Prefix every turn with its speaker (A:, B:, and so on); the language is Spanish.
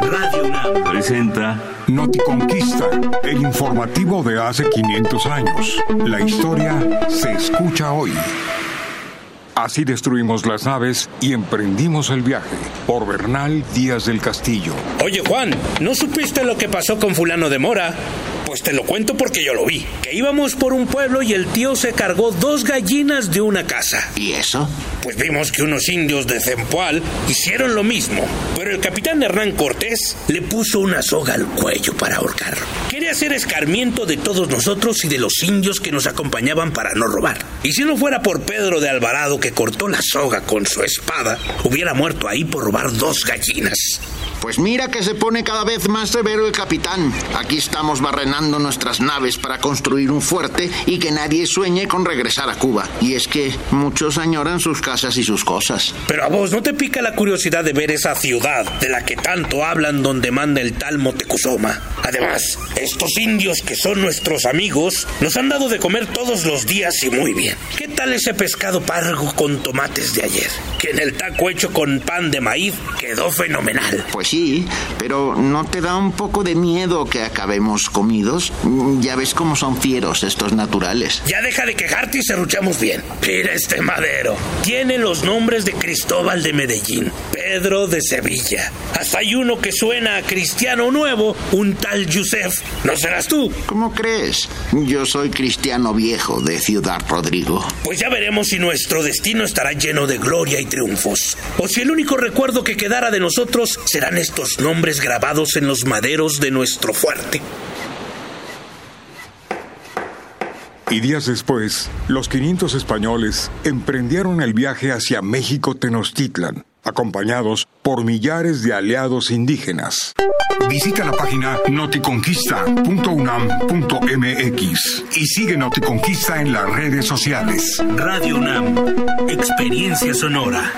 A: Radio UNAM presenta
B: Noticonquista, el informativo de hace 500 años. La historia se escucha hoy. Así destruimos las naves y emprendimos el viaje. Por Bernal Díaz del Castillo.
C: Oye Juan, ¿no supiste lo que pasó con fulano de Mora? Pues te lo cuento porque yo lo vi. Que íbamos por un pueblo y el tío se cargó dos gallinas de una casa.
D: ¿Y eso?
C: Pues vimos que unos indios de Zempoal hicieron lo mismo. Pero el capitán Hernán Cortés le puso una soga al cuello para ahorcarlo. Quería hacer escarmiento de todos nosotros y de los indios que nos acompañaban para no robar. Y si no fuera por Pedro de Alvarado que cortó la soga con su espada, hubiera muerto ahí por robar dos gallinas.
D: Pues mira que se pone cada vez más severo el capitán. Aquí estamos barrenando nuestras naves para construir un fuerte y que nadie sueñe con regresar a Cuba. Y es que muchos añoran sus casas y sus cosas.
C: Pero a vos no te pica la curiosidad de ver esa ciudad de la que tanto hablan donde manda el tal Motecuzoma. Además, estos indios que son nuestros amigos nos han dado de comer todos los días y muy bien. ¿Qué tal ese pescado pargo con tomates de ayer? Que en el taco hecho con pan de maíz quedó fenomenal.
D: Pues sí, pero ¿no te da un poco de miedo que acabemos comidos? Ya ves cómo son fieros estos naturales.
C: Ya deja de quejarte y serruchamos bien. Mira este madero. Tiene los nombres de Cristóbal de Medellín, Pedro de Sevilla. Hasta hay uno que suena a cristiano nuevo, un tal Yusef. ¿No serás tú?
D: ¿Cómo crees? Yo soy cristiano viejo de Ciudad Rodrigo.
C: Pues ya veremos si nuestro destino estará lleno de gloria y triunfos. O si el único recuerdo que quedara de nosotros serán estos nombres grabados en los maderos de nuestro fuerte.
B: Y días después, los 500 españoles emprendieron el viaje hacia México Tenochtitlan, acompañados por millares de aliados indígenas. Visita la página noticonquista.unam.mx y sigue Noticonquista en las redes sociales.
A: Radio UNAM, experiencia sonora.